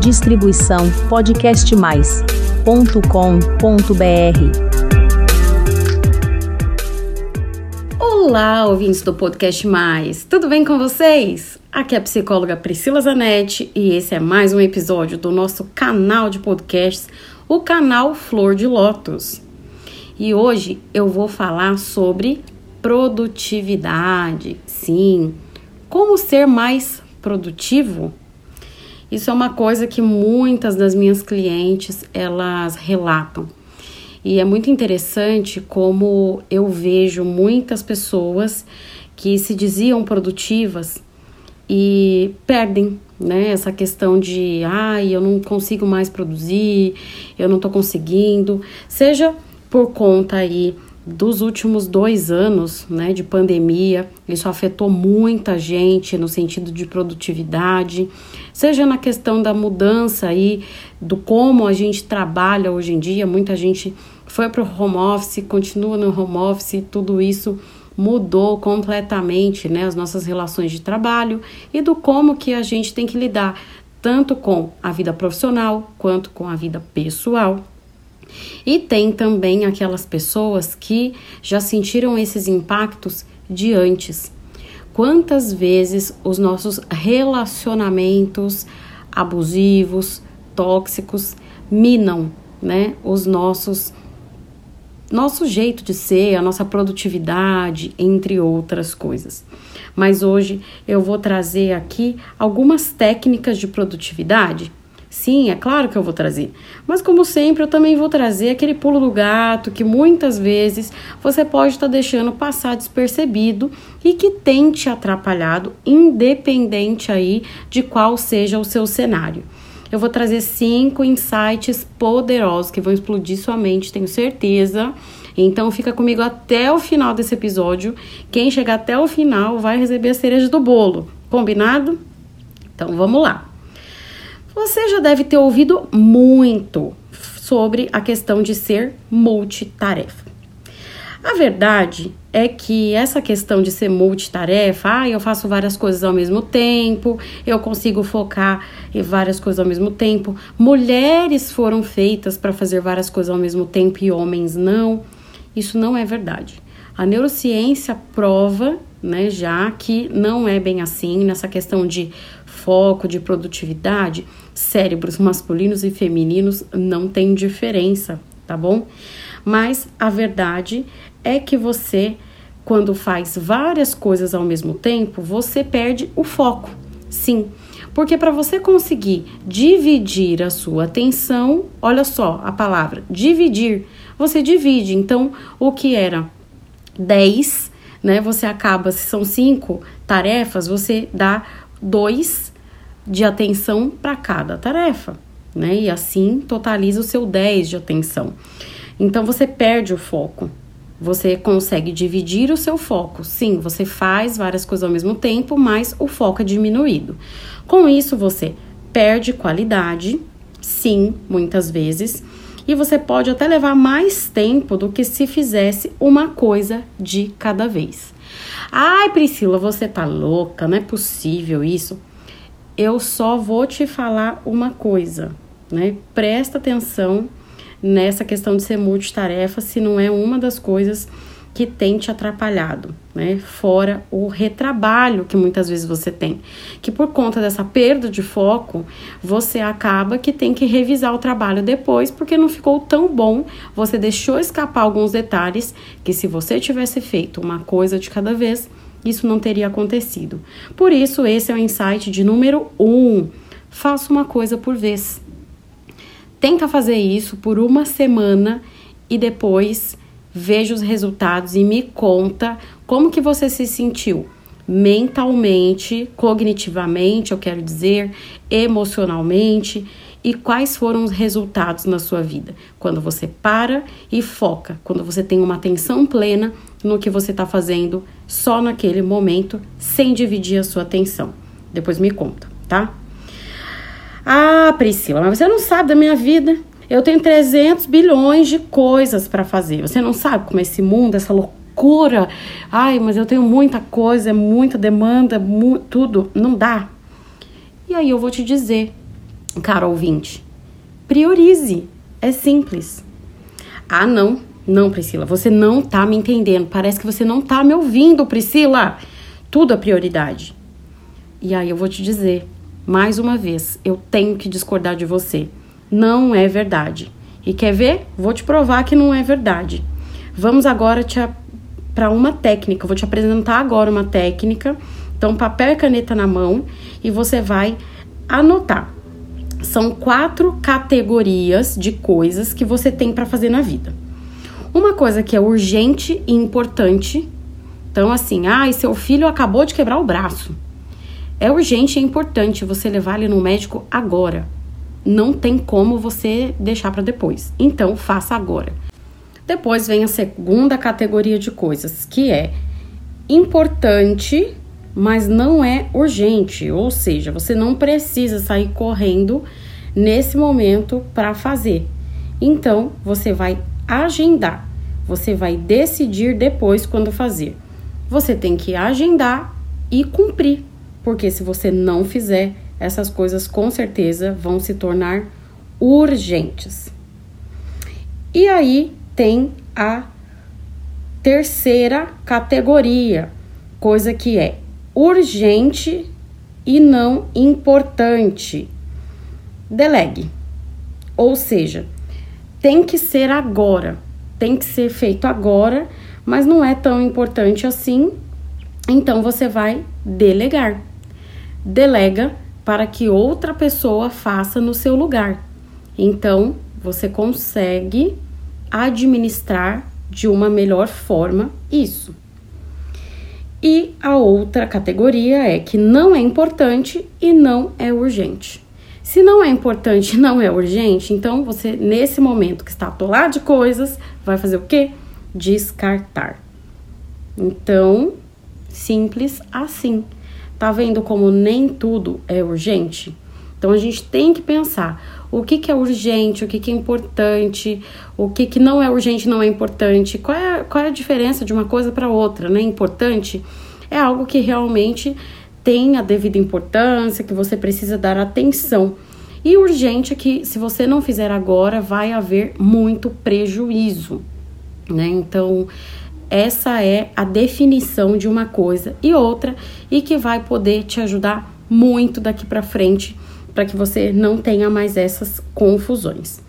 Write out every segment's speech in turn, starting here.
Distribuição podcastmais.com.br. Olá, ouvintes do Podcast Mais. Tudo bem com vocês? Aqui é a psicóloga Priscila Zanetti e esse é mais um episódio do nosso canal de podcasts, o canal Flor de Lótus. E hoje eu vou falar sobre produtividade. Sim, como ser mais produtivo? Isso é uma coisa que muitas das minhas clientes elas relatam. E é muito interessante como eu vejo muitas pessoas que se diziam produtivas e perdem né? Essa questão de, ai, eu não consigo mais produzir, eu não tô conseguindo, seja por conta aí dos últimos dois anos né, de pandemia, isso afetou muita gente no sentido de produtividade, seja na questão da mudança aí do como a gente trabalha hoje em dia, muita gente foi para o home office, continua no home office, tudo isso mudou completamente né, as nossas relações de trabalho e do como que a gente tem que lidar tanto com a vida profissional quanto com a vida pessoal. E tem também aquelas pessoas que já sentiram esses impactos de antes. Quantas vezes os nossos relacionamentos abusivos, tóxicos, minam, né, os nossos nosso jeito de ser, a nossa produtividade, entre outras coisas. Mas hoje eu vou trazer aqui algumas técnicas de produtividade Sim, é claro que eu vou trazer. Mas como sempre, eu também vou trazer aquele pulo do gato que muitas vezes você pode estar tá deixando passar despercebido e que tem te atrapalhado, independente aí de qual seja o seu cenário. Eu vou trazer cinco insights poderosos que vão explodir sua mente, tenho certeza. Então fica comigo até o final desse episódio. Quem chegar até o final vai receber a cereja do bolo. Combinado? Então vamos lá. Você já deve ter ouvido muito sobre a questão de ser multitarefa. A verdade é que essa questão de ser multitarefa, ah, eu faço várias coisas ao mesmo tempo, eu consigo focar em várias coisas ao mesmo tempo. Mulheres foram feitas para fazer várias coisas ao mesmo tempo e homens não. Isso não é verdade. A neurociência prova, né, já que não é bem assim nessa questão de foco, de produtividade, cérebros masculinos e femininos não tem diferença, tá bom? Mas a verdade é que você, quando faz várias coisas ao mesmo tempo, você perde o foco. Sim, porque para você conseguir dividir a sua atenção, olha só a palavra dividir, você divide. Então, o que era 10, né? Você acaba, se são cinco tarefas, você dá dois de atenção para cada tarefa, né? E assim totaliza o seu 10 de atenção. Então você perde o foco. Você consegue dividir o seu foco. Sim, você faz várias coisas ao mesmo tempo, mas o foco é diminuído. Com isso, você perde qualidade, sim, muitas vezes, e você pode até levar mais tempo do que se fizesse uma coisa de cada vez. Ai, Priscila, você tá louca, não é possível isso eu só vou te falar uma coisa, né? Presta atenção nessa questão de ser multitarefa, se não é uma das coisas que tem te atrapalhado, né? Fora o retrabalho que muitas vezes você tem, que por conta dessa perda de foco, você acaba que tem que revisar o trabalho depois porque não ficou tão bom, você deixou escapar alguns detalhes que se você tivesse feito uma coisa de cada vez, isso não teria acontecido. Por isso, esse é o insight de número um. Faça uma coisa por vez. Tenta fazer isso por uma semana e depois veja os resultados e me conta como que você se sentiu mentalmente, cognitivamente, eu quero dizer, emocionalmente e quais foram os resultados na sua vida. Quando você para e foca, quando você tem uma atenção plena no que você está fazendo só naquele momento, sem dividir a sua atenção. Depois me conta, tá? Ah, Priscila, mas você não sabe da minha vida. Eu tenho 300 bilhões de coisas para fazer. Você não sabe como é esse mundo, essa loucura. Ai, mas eu tenho muita coisa, muita demanda, mu tudo. Não dá. E aí eu vou te dizer cara ouvinte? Priorize. É simples. Ah, não. Não, Priscila, você não tá me entendendo. Parece que você não tá me ouvindo, Priscila. Tudo é prioridade. E aí eu vou te dizer, mais uma vez, eu tenho que discordar de você. Não é verdade. E quer ver? Vou te provar que não é verdade. Vamos agora para uma técnica. Vou te apresentar agora uma técnica. Então, papel e caneta na mão e você vai anotar. São quatro categorias de coisas que você tem para fazer na vida. Uma coisa que é urgente e importante. Então, assim, ah, seu filho acabou de quebrar o braço. É urgente e importante você levar ele no médico agora. Não tem como você deixar para depois. Então, faça agora. Depois vem a segunda categoria de coisas, que é importante, mas não é urgente. Ou seja, você não precisa sair correndo nesse momento para fazer. Então, você vai agendar. Você vai decidir depois quando fazer. Você tem que agendar e cumprir, porque se você não fizer, essas coisas com certeza vão se tornar urgentes. E aí tem a terceira categoria, coisa que é urgente e não importante. Delegue. Ou seja, tem que ser agora, tem que ser feito agora, mas não é tão importante assim, então você vai delegar. Delega para que outra pessoa faça no seu lugar. Então, você consegue administrar de uma melhor forma isso. E a outra categoria é que não é importante e não é urgente. Se não é importante e não é urgente, então você, nesse momento que está atolado de coisas, vai fazer o quê? Descartar. Então, simples assim. Tá vendo como nem tudo é urgente? Então a gente tem que pensar o que, que é urgente, o que, que é importante, o que, que não é urgente não é importante, qual é, qual é a diferença de uma coisa para outra, né? Importante é algo que realmente tem a devida importância, que você precisa dar atenção. E urgente é que, se você não fizer agora, vai haver muito prejuízo, né? Então, essa é a definição de uma coisa e outra e que vai poder te ajudar muito daqui para frente para que você não tenha mais essas confusões.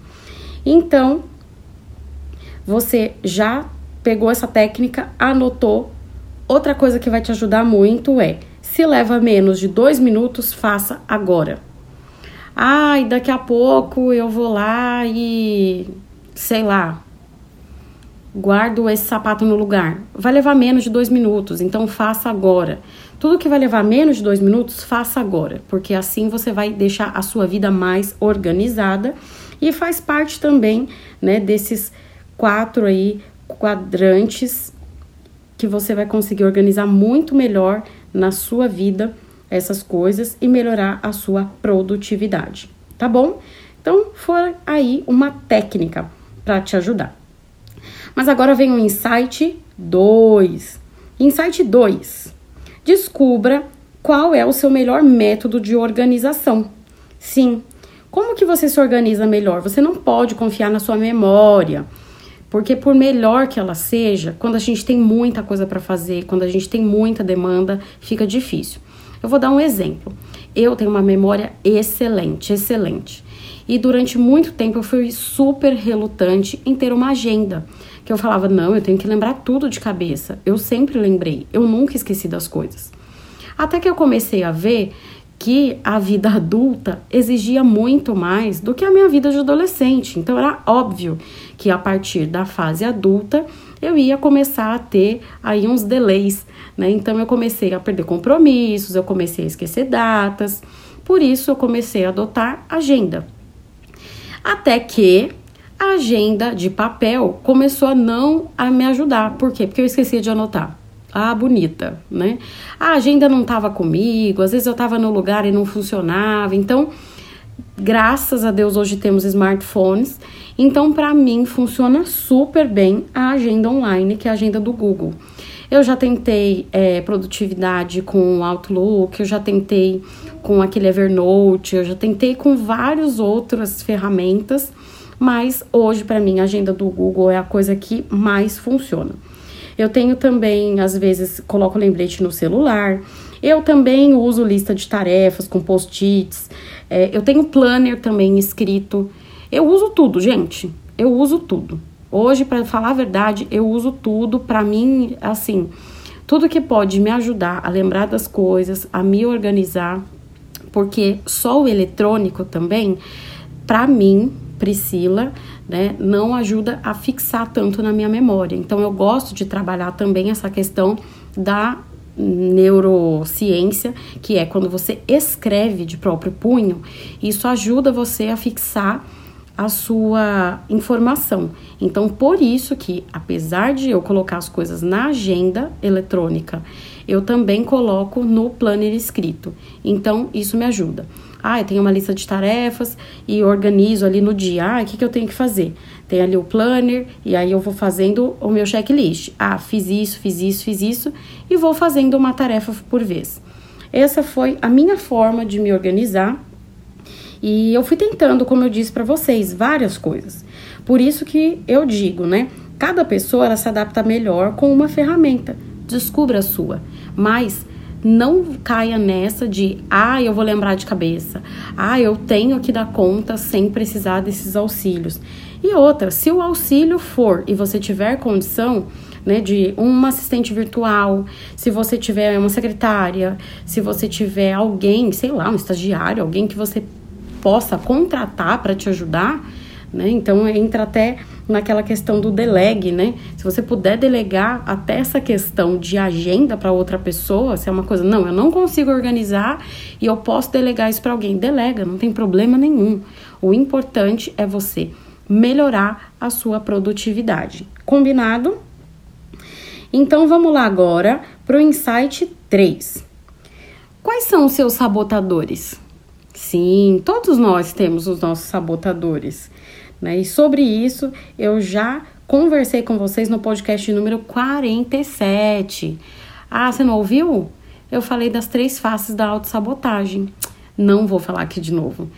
Então, você já pegou essa técnica, anotou. Outra coisa que vai te ajudar muito é se leva menos de dois minutos, faça agora. Ai, ah, daqui a pouco eu vou lá e sei lá, guardo esse sapato no lugar. Vai levar menos de dois minutos, então faça agora. Tudo que vai levar menos de dois minutos, faça agora, porque assim você vai deixar a sua vida mais organizada e faz parte também, né, desses quatro aí quadrantes que você vai conseguir organizar muito melhor na sua vida essas coisas e melhorar a sua produtividade, tá bom? Então, foi aí uma técnica para te ajudar. Mas agora vem o insight 2. Insight 2. Descubra qual é o seu melhor método de organização. Sim, como que você se organiza melhor? Você não pode confiar na sua memória. Porque por melhor que ela seja, quando a gente tem muita coisa para fazer, quando a gente tem muita demanda, fica difícil. Eu vou dar um exemplo. Eu tenho uma memória excelente, excelente. E durante muito tempo eu fui super relutante em ter uma agenda. Que eu falava, não, eu tenho que lembrar tudo de cabeça. Eu sempre lembrei, eu nunca esqueci das coisas. Até que eu comecei a ver que a vida adulta exigia muito mais do que a minha vida de adolescente. Então era óbvio que a partir da fase adulta eu ia começar a ter aí uns delays, né? Então eu comecei a perder compromissos, eu comecei a esquecer datas. Por isso eu comecei a adotar agenda. Até que a agenda de papel começou a não a me ajudar. Por quê? Porque eu esquecia de anotar. Ah, bonita, né? A agenda não estava comigo, às vezes eu estava no lugar e não funcionava. Então, graças a Deus hoje temos smartphones. Então, para mim funciona super bem a agenda online, que é a agenda do Google. Eu já tentei é, produtividade com Outlook, eu já tentei com aquele Evernote, eu já tentei com várias outras ferramentas, mas hoje para mim a agenda do Google é a coisa que mais funciona. Eu tenho também, às vezes, coloco lembrete no celular. Eu também uso lista de tarefas com post-its. É, eu tenho planner também escrito. Eu uso tudo, gente. Eu uso tudo. Hoje, para falar a verdade, eu uso tudo. Para mim, assim, tudo que pode me ajudar a lembrar das coisas, a me organizar, porque só o eletrônico também, para mim, Priscila, né, não ajuda a fixar tanto na minha memória. Então, eu gosto de trabalhar também essa questão da neurociência, que é quando você escreve de próprio punho, isso ajuda você a fixar a sua informação. Então, por isso que, apesar de eu colocar as coisas na agenda eletrônica, eu também coloco no planner escrito. Então, isso me ajuda. Ah, eu tenho uma lista de tarefas e organizo ali no dia. Ah, o que, que eu tenho que fazer? Tem ali o planner e aí eu vou fazendo o meu checklist. Ah, fiz isso, fiz isso, fiz isso e vou fazendo uma tarefa por vez. Essa foi a minha forma de me organizar e eu fui tentando, como eu disse para vocês, várias coisas. Por isso que eu digo, né? Cada pessoa ela se adapta melhor com uma ferramenta. Descubra a sua. Mas não caia nessa de, ah, eu vou lembrar de cabeça. Ah, eu tenho que dar conta sem precisar desses auxílios. E outra, se o auxílio for e você tiver condição, né, de uma assistente virtual, se você tiver uma secretária, se você tiver alguém, sei lá, um estagiário, alguém que você possa contratar para te ajudar, né? Então entra até naquela questão do delegue, né? Se você puder delegar até essa questão de agenda para outra pessoa, se é uma coisa, não, eu não consigo organizar e eu posso delegar isso para alguém, delega, não tem problema nenhum. O importante é você melhorar a sua produtividade. Combinado? Então vamos lá agora para o insight 3. Quais são os seus sabotadores? Sim, todos nós temos os nossos sabotadores. Né? E sobre isso eu já conversei com vocês no podcast número 47. Ah, você não ouviu? Eu falei das três faces da autossabotagem. Não vou falar aqui de novo.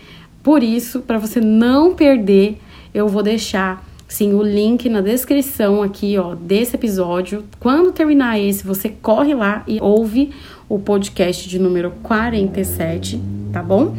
Por isso, para você não perder, eu vou deixar sim o link na descrição aqui, ó, desse episódio. Quando terminar esse, você corre lá e ouve o podcast de número 47, tá bom?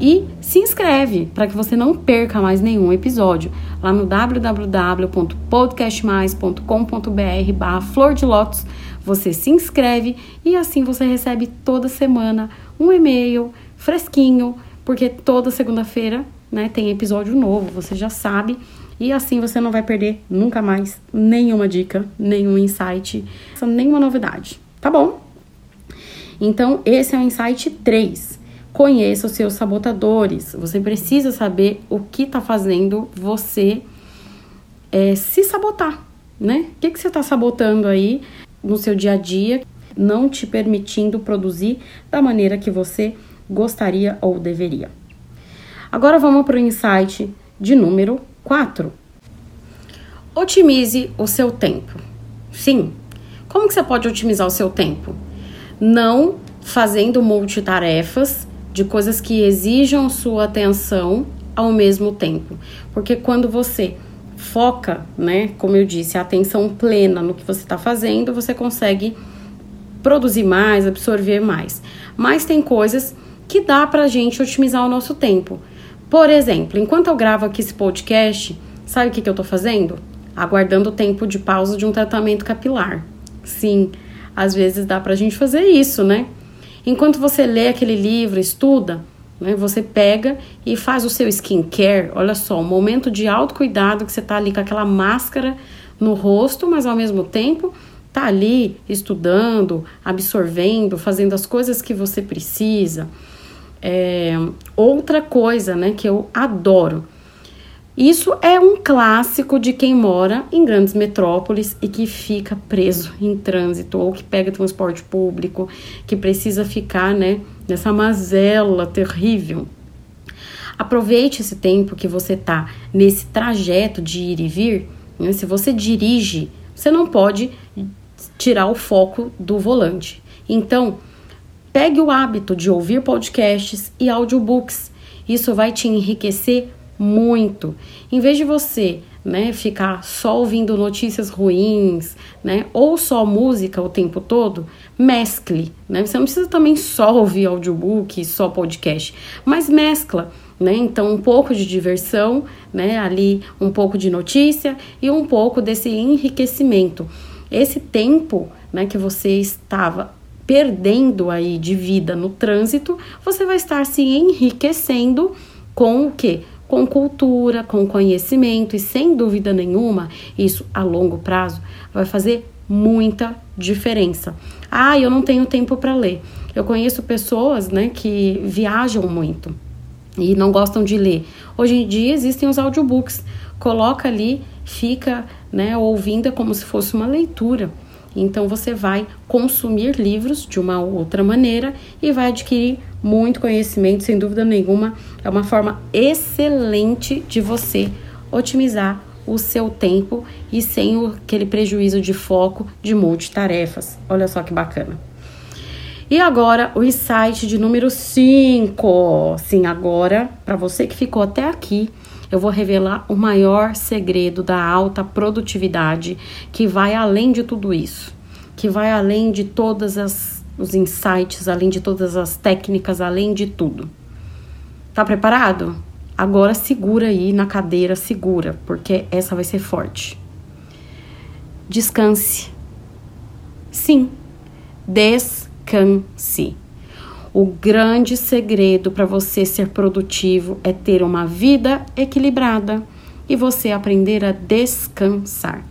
e se inscreve para que você não perca mais nenhum episódio lá no www.podcastmais.com.br barra flor de lótus você se inscreve e assim você recebe toda semana um e-mail fresquinho porque toda segunda-feira né, tem episódio novo, você já sabe e assim você não vai perder nunca mais nenhuma dica, nenhum insight, nenhuma novidade, tá bom? Então, esse é o insight 3 Conheça os seus sabotadores. Você precisa saber o que está fazendo você é, se sabotar, né? O que, que você está sabotando aí no seu dia a dia, não te permitindo produzir da maneira que você gostaria ou deveria. Agora vamos para o insight de número 4. Otimize o seu tempo. Sim. Como que você pode otimizar o seu tempo? Não fazendo multitarefas de coisas que exijam sua atenção ao mesmo tempo. Porque quando você foca, né, como eu disse, a atenção plena no que você está fazendo, você consegue produzir mais, absorver mais. Mas tem coisas que dá para a gente otimizar o nosso tempo. Por exemplo, enquanto eu gravo aqui esse podcast, sabe o que, que eu estou fazendo? Aguardando o tempo de pausa de um tratamento capilar. Sim, às vezes dá para a gente fazer isso, né? Enquanto você lê aquele livro, estuda, né, você pega e faz o seu skincare. Olha só, um momento de autocuidado que você tá ali com aquela máscara no rosto, mas ao mesmo tempo tá ali estudando, absorvendo, fazendo as coisas que você precisa. É, outra coisa, né, que eu adoro isso é um clássico de quem mora em grandes metrópoles e que fica preso em trânsito ou que pega transporte público, que precisa ficar, né, nessa mazela terrível. Aproveite esse tempo que você tá nesse trajeto de ir e vir. Né? Se você dirige, você não pode tirar o foco do volante. Então, pegue o hábito de ouvir podcasts e audiobooks. Isso vai te enriquecer muito. Em vez de você né, ficar só ouvindo notícias ruins, né, ou só música o tempo todo, mescle, né? Você não precisa também só ouvir audiobook, só podcast, mas mescla, né? Então um pouco de diversão, né, ali um pouco de notícia e um pouco desse enriquecimento. Esse tempo, né, que você estava perdendo aí de vida no trânsito, você vai estar se enriquecendo com o que? Com cultura, com conhecimento e sem dúvida nenhuma, isso a longo prazo vai fazer muita diferença. Ah, eu não tenho tempo para ler. Eu conheço pessoas, né, que viajam muito e não gostam de ler. Hoje em dia existem os audiobooks. Coloca ali, fica, né, ouvindo como se fosse uma leitura. Então você vai consumir livros de uma outra maneira e vai adquirir muito conhecimento, sem dúvida nenhuma. É uma forma excelente de você otimizar o seu tempo e sem aquele prejuízo de foco de multitarefas. Olha só que bacana. E agora o insight de número 5. Sim, agora, para você que ficou até aqui, eu vou revelar o maior segredo da alta produtividade que vai além de tudo isso, que vai além de todas as os insights, além de todas as técnicas, além de tudo. Tá preparado? Agora segura aí na cadeira, segura, porque essa vai ser forte. Descanse. Sim, descanse. O grande segredo para você ser produtivo é ter uma vida equilibrada e você aprender a descansar.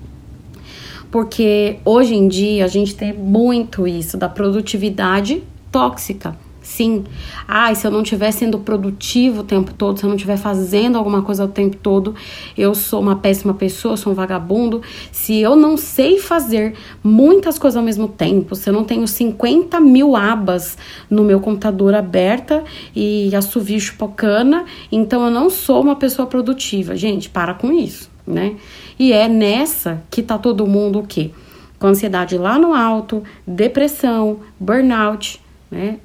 Porque hoje em dia a gente tem muito isso da produtividade tóxica. Sim. Ah, se eu não estiver sendo produtivo o tempo todo, se eu não estiver fazendo alguma coisa o tempo todo, eu sou uma péssima pessoa, sou um vagabundo. Se eu não sei fazer muitas coisas ao mesmo tempo, se eu não tenho 50 mil abas no meu computador aberta e assovio chupocana, então eu não sou uma pessoa produtiva. Gente, para com isso, né? E é nessa que tá todo mundo o quê? Com ansiedade lá no alto, depressão, burnout, né?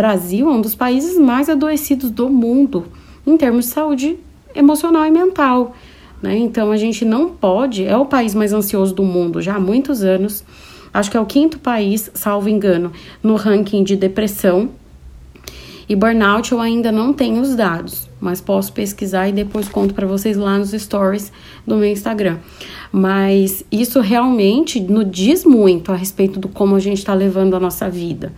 Brasil é um dos países mais adoecidos do mundo em termos de saúde emocional e mental. Né? Então a gente não pode, é o país mais ansioso do mundo já há muitos anos. Acho que é o quinto país, salvo engano, no ranking de depressão. E burnout eu ainda não tenho os dados, mas posso pesquisar e depois conto para vocês lá nos stories do meu Instagram. Mas isso realmente nos diz muito a respeito do como a gente está levando a nossa vida.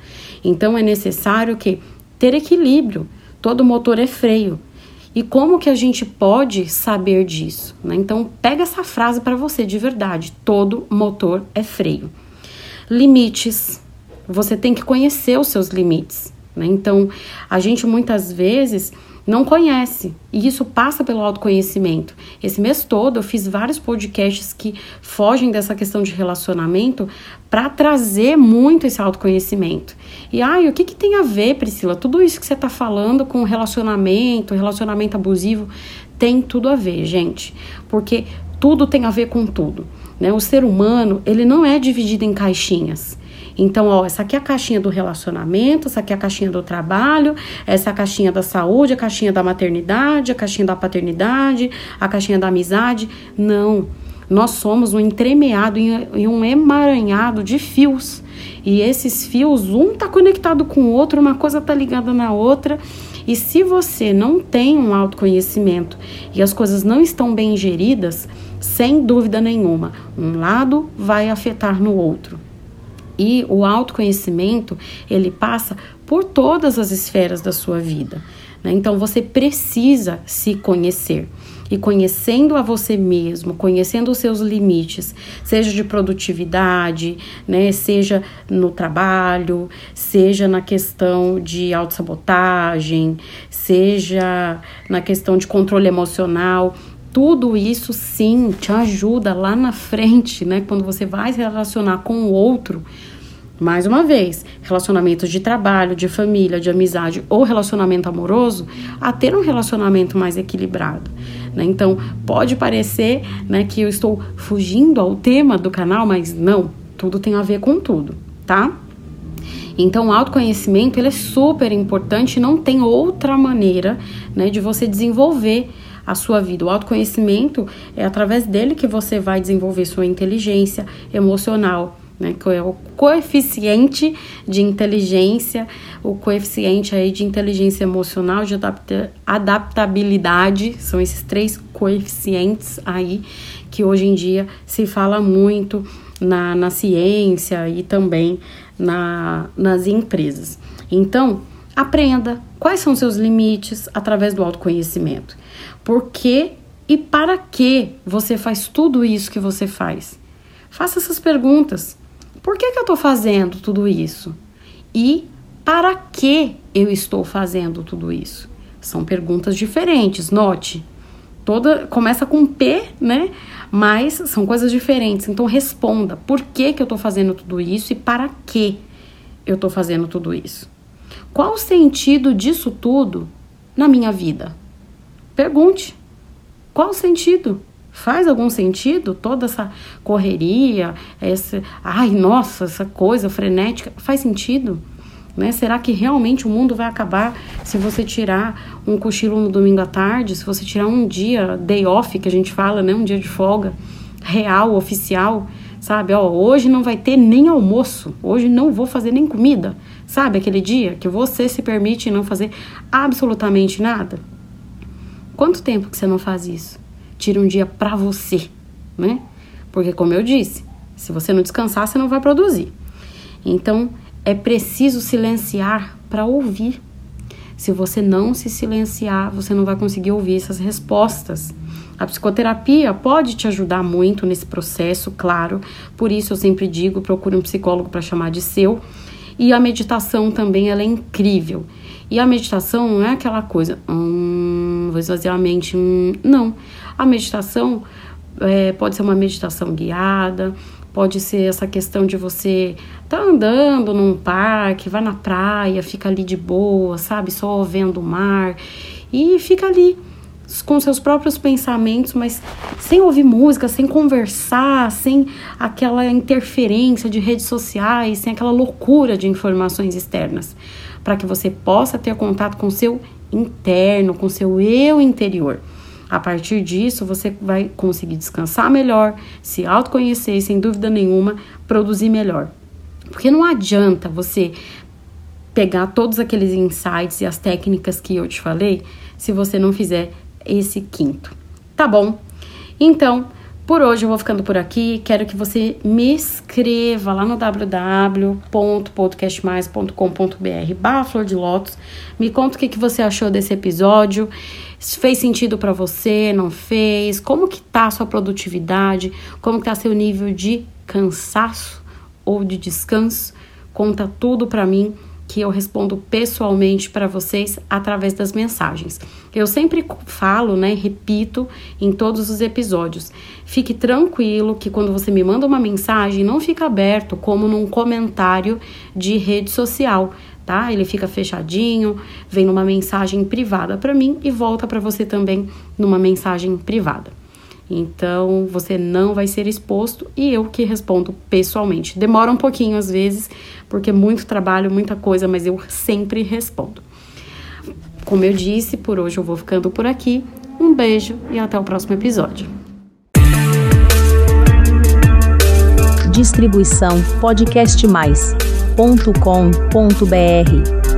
Então é necessário que ter equilíbrio. Todo motor é freio. E como que a gente pode saber disso? Né? Então pega essa frase para você de verdade. Todo motor é freio. Limites. Você tem que conhecer os seus limites. Né? Então a gente muitas vezes não conhece. E isso passa pelo autoconhecimento. Esse mês todo eu fiz vários podcasts que fogem dessa questão de relacionamento para trazer muito esse autoconhecimento. E ai, o que, que tem a ver, Priscila? Tudo isso que você está falando com relacionamento, relacionamento abusivo, tem tudo a ver, gente. Porque tudo tem a ver com tudo. Né? O ser humano, ele não é dividido em caixinhas. Então, ó, essa aqui é a caixinha do relacionamento, essa aqui é a caixinha do trabalho, essa é a caixinha da saúde, a caixinha da maternidade, a caixinha da paternidade, a caixinha da amizade. Não. Nós somos um entremeado e um emaranhado de fios. E esses fios, um tá conectado com o outro, uma coisa tá ligada na outra. E se você não tem um autoconhecimento e as coisas não estão bem geridas, sem dúvida nenhuma, um lado vai afetar no outro. E o autoconhecimento, ele passa por todas as esferas da sua vida. Né? Então você precisa se conhecer. E conhecendo a você mesmo, conhecendo os seus limites, seja de produtividade, né, seja no trabalho, seja na questão de autossabotagem, seja na questão de controle emocional, tudo isso sim te ajuda lá na frente, né? Quando você vai se relacionar com o outro. Mais uma vez, relacionamentos de trabalho, de família, de amizade ou relacionamento amoroso, a ter um relacionamento mais equilibrado. Né? Então, pode parecer né, que eu estou fugindo ao tema do canal, mas não Tudo tem a ver com tudo, tá? Então, o autoconhecimento ele é super importante, não tem outra maneira né, de você desenvolver a sua vida. O autoconhecimento é através dele que você vai desenvolver sua inteligência emocional, né, que é o coeficiente de inteligência, o coeficiente aí de inteligência emocional, de adaptabilidade, são esses três coeficientes aí que hoje em dia se fala muito na, na ciência e também na, nas empresas. Então, aprenda quais são seus limites através do autoconhecimento. Por que e para que você faz tudo isso que você faz? Faça essas perguntas. Por que, que eu estou fazendo tudo isso? E para que eu estou fazendo tudo isso? São perguntas diferentes, note. Toda começa com P, né? Mas são coisas diferentes. Então responda: por que, que eu estou fazendo tudo isso e para que eu estou fazendo tudo isso? Qual o sentido disso tudo na minha vida? Pergunte: qual o sentido? Faz algum sentido toda essa correria, essa, ai, nossa, essa coisa frenética, faz sentido? Né? Será que realmente o mundo vai acabar se você tirar um cochilo no domingo à tarde, se você tirar um dia day off, que a gente fala, né, um dia de folga real, oficial, sabe? Ó, hoje não vai ter nem almoço, hoje não vou fazer nem comida. Sabe aquele dia que você se permite não fazer absolutamente nada? Quanto tempo que você não faz isso? Tira um dia para você, né? Porque como eu disse, se você não descansar, você não vai produzir. Então, é preciso silenciar para ouvir. Se você não se silenciar, você não vai conseguir ouvir essas respostas. A psicoterapia pode te ajudar muito nesse processo, claro. Por isso eu sempre digo, procure um psicólogo para chamar de seu. E a meditação também ela é incrível. E a meditação não é aquela coisa, hum, vou esvaziar a mente, hum, não. A meditação é, pode ser uma meditação guiada, pode ser essa questão de você tá andando num parque, vai na praia, fica ali de boa, sabe, só vendo o mar e fica ali com seus próprios pensamentos, mas sem ouvir música, sem conversar, sem aquela interferência de redes sociais, sem aquela loucura de informações externas, para que você possa ter contato com seu interno, com seu eu interior. A partir disso, você vai conseguir descansar melhor, se autoconhecer e, sem dúvida nenhuma, produzir melhor. Porque não adianta você pegar todos aqueles insights e as técnicas que eu te falei se você não fizer esse quinto. Tá bom? Então, por hoje eu vou ficando por aqui. Quero que você me escreva lá no www.podcastmais.com.br barra Flor de Lótus. Me conta o que, que você achou desse episódio. Se fez sentido para você, não fez? Como que tá a sua produtividade? Como que tá seu nível de cansaço ou de descanso? Conta tudo para mim que eu respondo pessoalmente para vocês através das mensagens. Eu sempre falo, né, repito em todos os episódios. Fique tranquilo que quando você me manda uma mensagem, não fica aberto como num comentário de rede social tá? Ele fica fechadinho, vem numa mensagem privada para mim e volta para você também numa mensagem privada. Então, você não vai ser exposto e eu que respondo pessoalmente. Demora um pouquinho às vezes, porque é muito trabalho, muita coisa, mas eu sempre respondo. Como eu disse, por hoje eu vou ficando por aqui. Um beijo e até o próximo episódio. Distribuição podcast mais ponto com ponto br